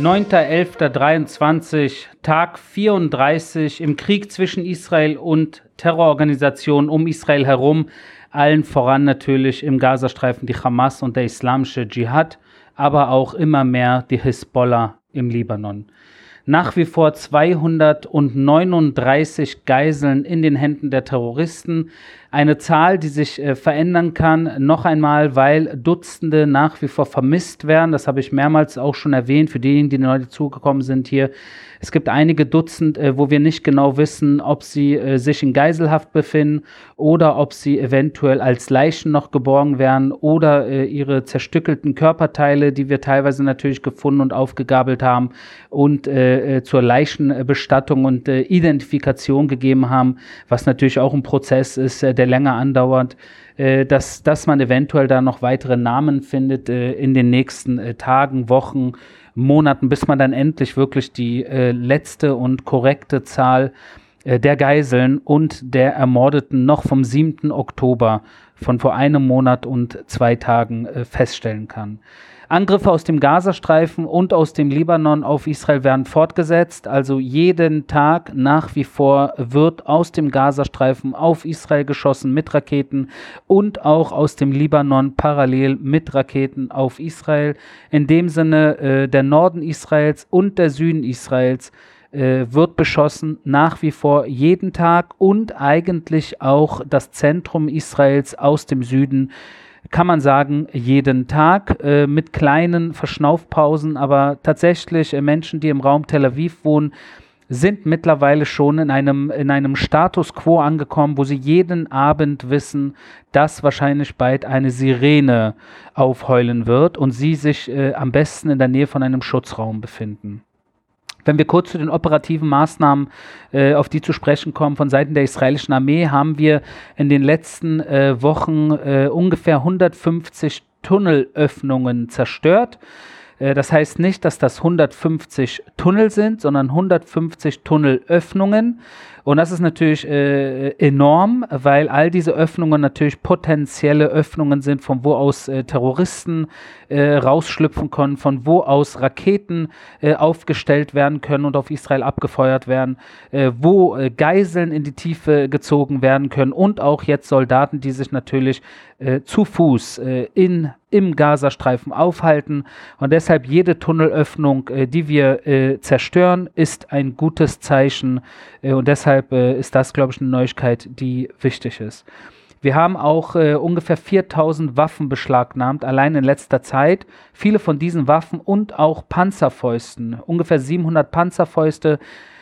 9.11.23, Tag 34 im Krieg zwischen Israel und Terrororganisationen um Israel herum, allen voran natürlich im Gazastreifen die Hamas und der islamische Dschihad, aber auch immer mehr die Hisbollah im Libanon nach wie vor 239 Geiseln in den Händen der Terroristen. Eine Zahl, die sich äh, verändern kann, noch einmal, weil Dutzende nach wie vor vermisst werden. Das habe ich mehrmals auch schon erwähnt, für diejenigen, die neu dazugekommen sind hier. Es gibt einige Dutzend, äh, wo wir nicht genau wissen, ob sie äh, sich in Geiselhaft befinden oder ob sie eventuell als Leichen noch geborgen werden oder äh, ihre zerstückelten Körperteile, die wir teilweise natürlich gefunden und aufgegabelt haben und äh, äh, zur Leichenbestattung und äh, Identifikation gegeben haben, was natürlich auch ein Prozess ist, der länger andauert, dass, dass man eventuell da noch weitere Namen findet äh, in den nächsten äh, Tagen, Wochen, Monaten, bis man dann endlich wirklich die letzte und korrekte Zahl der Geiseln und der Ermordeten noch vom 7. Oktober von vor einem Monat und zwei Tagen feststellen kann. Angriffe aus dem Gazastreifen und aus dem Libanon auf Israel werden fortgesetzt. Also jeden Tag nach wie vor wird aus dem Gazastreifen auf Israel geschossen mit Raketen und auch aus dem Libanon parallel mit Raketen auf Israel. In dem Sinne äh, der Norden Israels und der Süden Israels äh, wird beschossen nach wie vor jeden Tag und eigentlich auch das Zentrum Israels aus dem Süden kann man sagen, jeden Tag äh, mit kleinen Verschnaufpausen, aber tatsächlich äh, Menschen, die im Raum Tel Aviv wohnen, sind mittlerweile schon in einem, in einem Status quo angekommen, wo sie jeden Abend wissen, dass wahrscheinlich bald eine Sirene aufheulen wird und sie sich äh, am besten in der Nähe von einem Schutzraum befinden. Wenn wir kurz zu den operativen Maßnahmen, äh, auf die zu sprechen kommen, von Seiten der israelischen Armee, haben wir in den letzten äh, Wochen äh, ungefähr 150 Tunnelöffnungen zerstört. Äh, das heißt nicht, dass das 150 Tunnel sind, sondern 150 Tunnelöffnungen. Und das ist natürlich äh, enorm, weil all diese Öffnungen natürlich potenzielle Öffnungen sind, von wo aus äh, Terroristen äh, rausschlüpfen können, von wo aus Raketen äh, aufgestellt werden können und auf Israel abgefeuert werden, äh, wo äh, Geiseln in die Tiefe gezogen werden können und auch jetzt Soldaten, die sich natürlich zu Fuß in, im Gazastreifen aufhalten. Und deshalb jede Tunnelöffnung, die wir zerstören, ist ein gutes Zeichen. und deshalb deshalb äh, ist das, glaube ich, eine Neuigkeit, die wichtig ist. Wir haben auch äh, ungefähr 4000 Waffen beschlagnahmt, allein in letzter Zeit. Viele von diesen Waffen und auch Panzerfäusten, ungefähr 700 Panzerfäuste,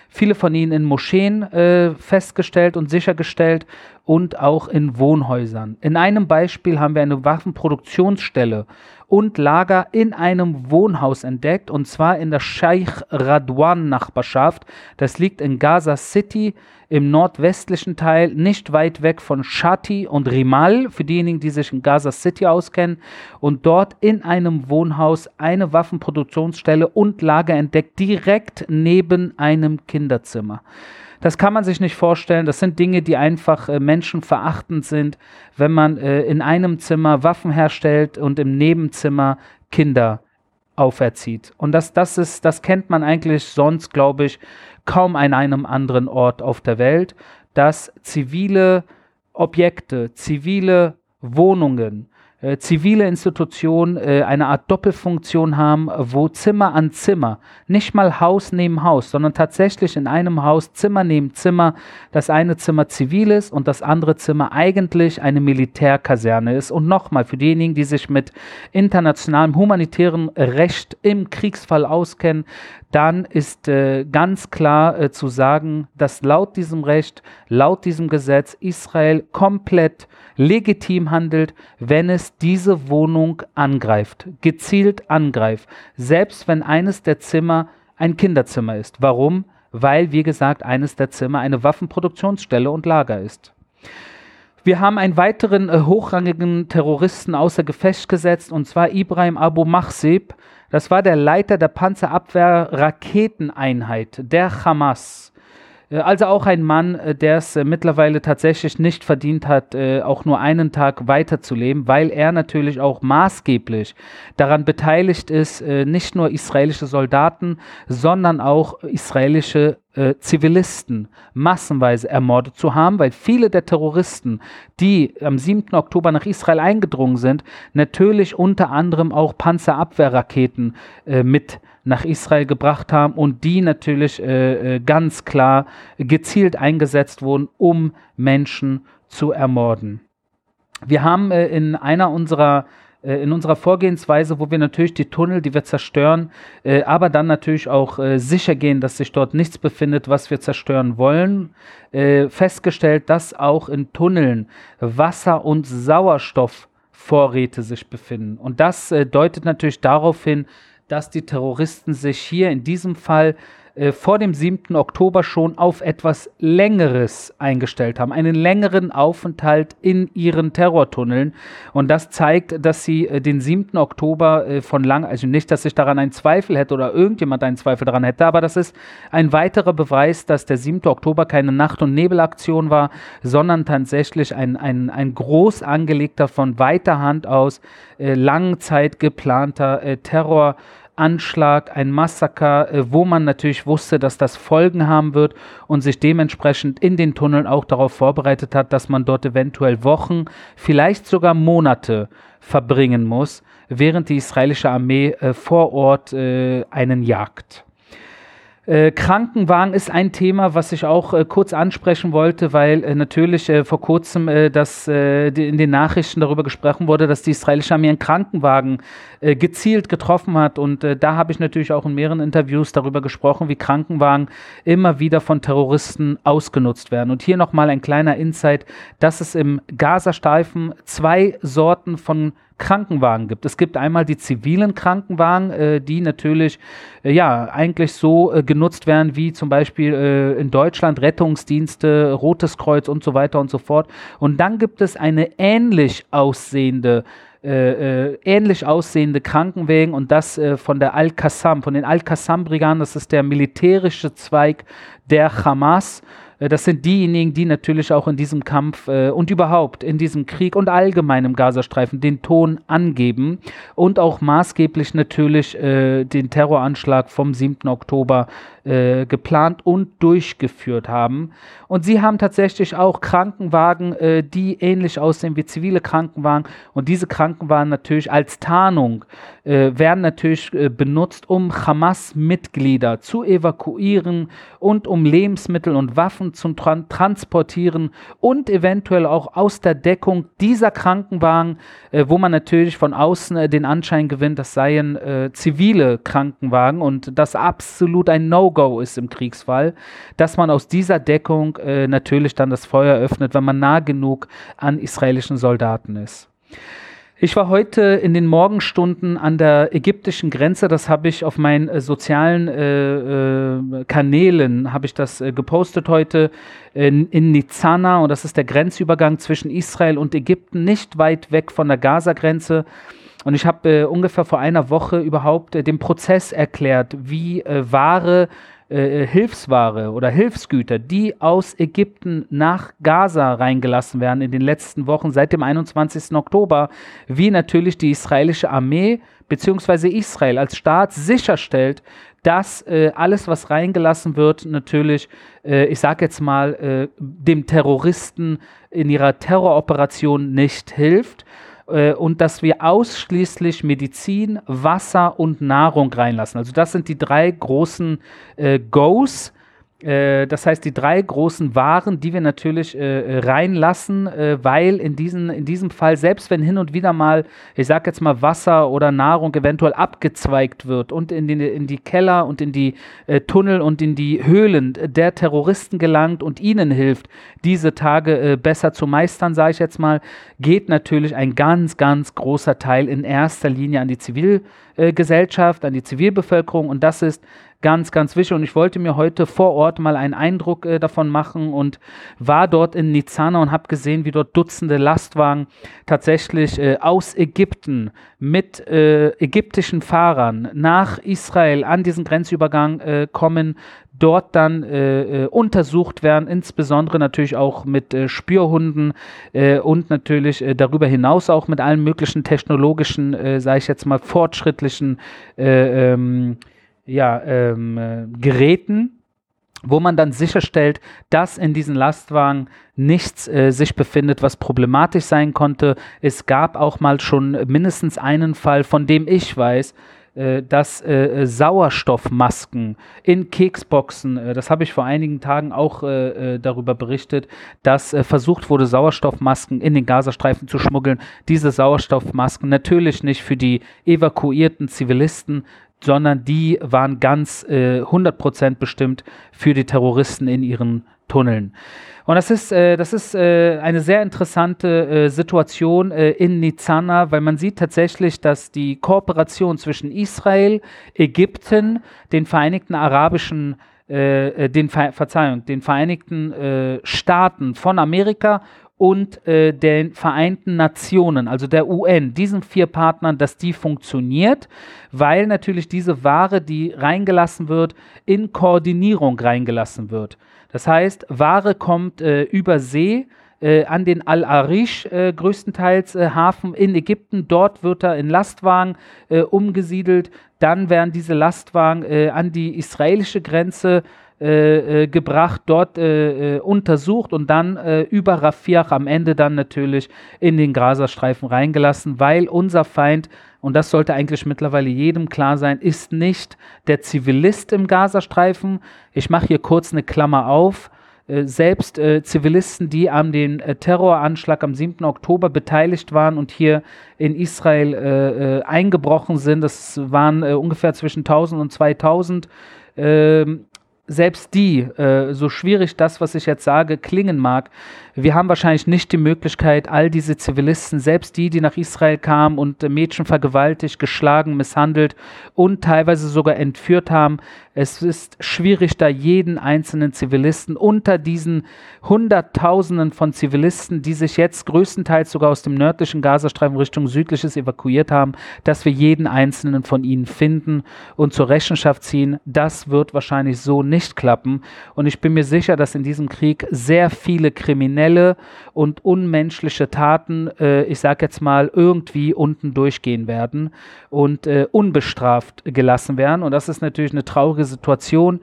viele von ihnen in Moscheen äh, festgestellt und sichergestellt und auch in Wohnhäusern. In einem Beispiel haben wir eine Waffenproduktionsstelle und Lager in einem Wohnhaus entdeckt, und zwar in der Sheikh Radwan Nachbarschaft. Das liegt in Gaza City im nordwestlichen Teil, nicht weit weg von Shati und Rimal, für diejenigen, die sich in Gaza City auskennen, und dort in einem Wohnhaus eine Waffenproduktionsstelle und Lager entdeckt, direkt neben einem Kinderzimmer. Das kann man sich nicht vorstellen. Das sind Dinge, die einfach äh, menschenverachtend sind, wenn man äh, in einem Zimmer Waffen herstellt und im Nebenzimmer Kinder auferzieht. Und das, das ist, das kennt man eigentlich sonst, glaube ich, kaum an einem anderen Ort auf der Welt, dass zivile Objekte, zivile Wohnungen, äh, zivile Institutionen äh, eine Art Doppelfunktion haben, wo Zimmer an Zimmer, nicht mal Haus neben Haus, sondern tatsächlich in einem Haus Zimmer neben Zimmer, das eine Zimmer zivil ist und das andere Zimmer eigentlich eine Militärkaserne ist. Und nochmal, für diejenigen, die sich mit internationalem humanitären Recht im Kriegsfall auskennen, dann ist äh, ganz klar äh, zu sagen, dass laut diesem Recht, laut diesem Gesetz Israel komplett legitim handelt, wenn es diese Wohnung angreift, gezielt angreift, selbst wenn eines der Zimmer ein Kinderzimmer ist. Warum? Weil, wie gesagt, eines der Zimmer eine Waffenproduktionsstelle und Lager ist. Wir haben einen weiteren äh, hochrangigen Terroristen außer Gefecht gesetzt, und zwar Ibrahim Abu Mahsib. Das war der Leiter der Panzerabwehr-Raketeneinheit der Hamas. Äh, also auch ein Mann, äh, der es äh, mittlerweile tatsächlich nicht verdient hat, auch nur einen Tag weiterzuleben, weil er natürlich auch maßgeblich daran beteiligt ist, nicht nur israelische Soldaten, sondern auch israelische Zivilisten massenweise ermordet zu haben, weil viele der Terroristen, die am 7. Oktober nach Israel eingedrungen sind, natürlich unter anderem auch Panzerabwehrraketen äh, mit nach Israel gebracht haben und die natürlich äh, äh, ganz klar gezielt eingesetzt wurden, um Menschen zu ermorden. Wir haben äh, in einer unserer äh, in unserer Vorgehensweise, wo wir natürlich die Tunnel, die wir zerstören, äh, aber dann natürlich auch äh, sicher gehen, dass sich dort nichts befindet, was wir zerstören wollen, äh, festgestellt, dass auch in Tunneln Wasser und Sauerstoffvorräte sich befinden. Und das äh, deutet natürlich darauf hin, dass die Terroristen sich hier in diesem Fall äh, vor dem 7. Oktober schon auf etwas Längeres eingestellt haben, einen längeren Aufenthalt in ihren Terrortunneln. Und das zeigt, dass sie äh, den 7. Oktober äh, von lang, also nicht, dass ich daran einen Zweifel hätte oder irgendjemand einen Zweifel daran hätte, aber das ist ein weiterer Beweis, dass der 7. Oktober keine Nacht- und Nebelaktion war, sondern tatsächlich ein, ein, ein groß angelegter, von weiter Hand aus äh, langen Zeit geplanter äh, Terror. Anschlag, ein Massaker, äh, wo man natürlich wusste, dass das Folgen haben wird und sich dementsprechend in den Tunneln auch darauf vorbereitet hat, dass man dort eventuell Wochen, vielleicht sogar Monate verbringen muss, während die israelische Armee äh, vor Ort äh, einen jagt. Äh, Krankenwagen ist ein Thema, was ich auch äh, kurz ansprechen wollte, weil äh, natürlich äh, vor kurzem äh, das, die, in den Nachrichten darüber gesprochen wurde, dass die israelische Armee einen Krankenwagen gezielt getroffen hat. Und da habe ich natürlich auch in mehreren Interviews darüber gesprochen, wie Krankenwagen immer wieder von Terroristen ausgenutzt werden. Und hier nochmal ein kleiner Insight, dass es im Gazastreifen zwei Sorten von Krankenwagen gibt. Es gibt einmal die zivilen Krankenwagen, äh, die natürlich äh, ja eigentlich so äh, genutzt werden wie zum Beispiel äh, in Deutschland Rettungsdienste, Rotes Kreuz und so weiter und so fort. Und dann gibt es eine ähnlich aussehende äh, äh, ähnlich aussehende Krankenwagen und das äh, von der Al-Qassam, von den Al-Qassam-Brigaden, das ist der militärische Zweig der Hamas. Äh, das sind diejenigen, die natürlich auch in diesem Kampf äh, und überhaupt in diesem Krieg und allgemein im Gazastreifen den Ton angeben und auch maßgeblich natürlich äh, den Terroranschlag vom 7. Oktober geplant und durchgeführt haben. Und sie haben tatsächlich auch Krankenwagen, die ähnlich aussehen wie zivile Krankenwagen. Und diese Krankenwagen natürlich als Tarnung werden natürlich benutzt, um Hamas-Mitglieder zu evakuieren und um Lebensmittel und Waffen zu tra transportieren und eventuell auch aus der Deckung dieser Krankenwagen, äh, wo man natürlich von außen äh, den Anschein gewinnt, das seien zivile Krankenwagen und das absolut ein No-Go No-Go ist im Kriegsfall, dass man aus dieser Deckung äh, natürlich dann das Feuer öffnet, wenn man nah genug an israelischen Soldaten ist. Ich war heute in den Morgenstunden an der ägyptischen Grenze. Das habe ich auf meinen äh, sozialen äh, äh, Kanälen habe ich das äh, gepostet heute in, in Nizana und das ist der Grenzübergang zwischen Israel und Ägypten, nicht weit weg von der Gaza-Grenze. Und ich habe äh, ungefähr vor einer Woche überhaupt äh, den Prozess erklärt, wie Ware, äh, Hilfsware oder Hilfsgüter, die aus Ägypten nach Gaza reingelassen werden in den letzten Wochen seit dem 21. Oktober, wie natürlich die israelische Armee bzw. Israel als Staat sicherstellt, dass äh, alles, was reingelassen wird, natürlich, äh, ich sage jetzt mal, äh, dem Terroristen in ihrer Terroroperation nicht hilft äh, und dass wir ausschließlich Medizin, Wasser und Nahrung reinlassen. Also das sind die drei großen äh, Goes das heißt, die drei großen Waren, die wir natürlich äh, reinlassen, äh, weil in, diesen, in diesem Fall, selbst wenn hin und wieder mal, ich sag jetzt mal, Wasser oder Nahrung eventuell abgezweigt wird und in die, in die Keller und in die äh, Tunnel und in die Höhlen der Terroristen gelangt und ihnen hilft, diese Tage äh, besser zu meistern, sage ich jetzt mal, geht natürlich ein ganz, ganz großer Teil in erster Linie an die Zivilgesellschaft, an die Zivilbevölkerung und das ist ganz, ganz wichtig. Und ich wollte mir heute vor Ort mal einen Eindruck äh, davon machen und war dort in Nizana und habe gesehen, wie dort Dutzende Lastwagen tatsächlich äh, aus Ägypten mit äh, ägyptischen Fahrern nach Israel an diesen Grenzübergang äh, kommen, dort dann äh, äh, untersucht werden, insbesondere natürlich auch mit äh, Spürhunden äh, und natürlich äh, darüber hinaus auch mit allen möglichen technologischen, äh, sage ich jetzt mal, fortschrittlichen ähm, ja, ähm, Geräten wo man dann sicherstellt, dass in diesen Lastwagen nichts äh, sich befindet, was problematisch sein konnte. Es gab auch mal schon mindestens einen Fall, von dem ich weiß, äh, dass äh, Sauerstoffmasken in Keksboxen, äh, das habe ich vor einigen Tagen auch äh, äh, darüber berichtet, dass äh, versucht wurde, Sauerstoffmasken in den Gazastreifen zu schmuggeln. Diese Sauerstoffmasken natürlich nicht für die evakuierten Zivilisten, sondern die waren ganz äh, 100% bestimmt für die Terroristen in ihren Tunneln. Und das ist, äh, das ist äh, eine sehr interessante äh, Situation äh, in Nizana, weil man sieht tatsächlich, dass die Kooperation zwischen Israel, Ägypten, den Vereinigten Arabischen äh, äh, den Ver Verzeihung, den Vereinigten Staaten von Amerika und äh, den Vereinten Nationen, also der UN, diesen vier Partnern, dass die funktioniert, weil natürlich diese Ware, die reingelassen wird, in Koordinierung reingelassen wird. Das heißt, Ware kommt äh, über See äh, an den Al-Arish äh, größtenteils äh, Hafen in Ägypten. Dort wird er in Lastwagen äh, umgesiedelt. Dann werden diese Lastwagen äh, an die israelische Grenze äh, gebracht, dort untersucht und dann über Rafiach am Ende dann natürlich in den Gazastreifen reingelassen, weil unser Feind und das sollte eigentlich mittlerweile jedem klar sein, ist nicht der Zivilist im Gazastreifen. Ich mache hier kurz eine Klammer auf. Äh, selbst äh, Zivilisten, die an dem äh, Terroranschlag am 7. Oktober beteiligt waren und hier in Israel äh, äh, eingebrochen sind, das waren äh, ungefähr zwischen 1000 und 2000, ähm, selbst die, äh, so schwierig das, was ich jetzt sage, klingen mag, wir haben wahrscheinlich nicht die Möglichkeit, all diese Zivilisten, selbst die, die nach Israel kamen und Mädchen vergewaltigt, geschlagen, misshandelt und teilweise sogar entführt haben, es ist schwierig, da jeden einzelnen Zivilisten unter diesen Hunderttausenden von Zivilisten, die sich jetzt größtenteils sogar aus dem nördlichen Gazastreifen Richtung südliches evakuiert haben, dass wir jeden einzelnen von ihnen finden und zur Rechenschaft ziehen. Das wird wahrscheinlich so nicht klappen. Und ich bin mir sicher, dass in diesem Krieg sehr viele kriminelle und unmenschliche Taten, äh, ich sage jetzt mal, irgendwie unten durchgehen werden und äh, unbestraft gelassen werden. Und das ist natürlich eine traurige Situation.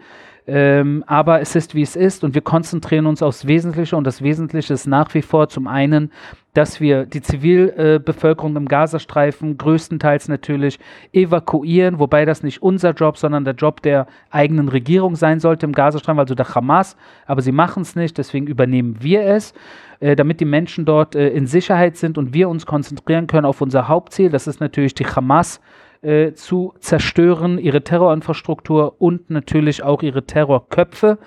Ähm, aber es ist, wie es ist und wir konzentrieren uns aufs Wesentliche und das Wesentliche ist nach wie vor zum einen, dass wir die Zivilbevölkerung im Gazastreifen größtenteils natürlich evakuieren, wobei das nicht unser Job, sondern der Job der eigenen Regierung sein sollte im Gazastreifen, also der Hamas, aber sie machen es nicht, deswegen übernehmen wir es, äh, damit die Menschen dort äh, in Sicherheit sind und wir uns konzentrieren können auf unser Hauptziel, das ist natürlich die Hamas äh, zu zerstören, ihre Terrorinfrastruktur und natürlich auch ihre Terrorköpfe.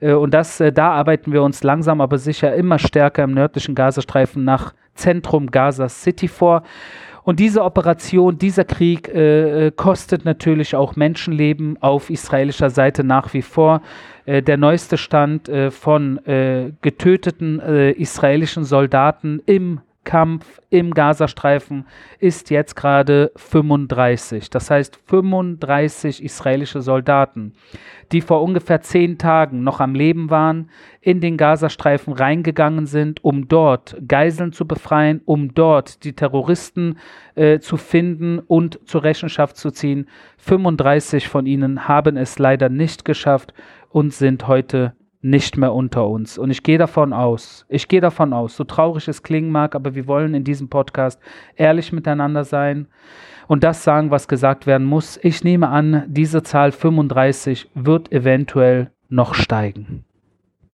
Äh, und das, äh, da arbeiten wir uns langsam aber sicher immer stärker im nördlichen Gazastreifen nach Zentrum Gaza City vor. Und diese Operation, dieser Krieg äh, äh, kostet natürlich auch Menschenleben auf israelischer Seite nach wie vor. Äh, der neueste Stand äh, von getöteten israelischen Soldaten im Kampf im Gazastreifen ist jetzt gerade 35. Das heißt 35 israelische Soldaten, die vor ungefähr zehn Tagen noch am Leben waren, in den Gazastreifen reingegangen sind, um dort Geiseln zu befreien, um dort die Terroristen äh, zu finden und zur Rechenschaft zu ziehen. 35 von ihnen haben es leider nicht geschafft und sind heute nicht mehr unter uns. Und ich gehe davon aus, ich gehe davon aus, so traurig es klingen mag, aber wir wollen in diesem Podcast ehrlich miteinander sein und das sagen, was gesagt werden muss. Ich nehme an, diese Zahl 35 wird eventuell noch steigen.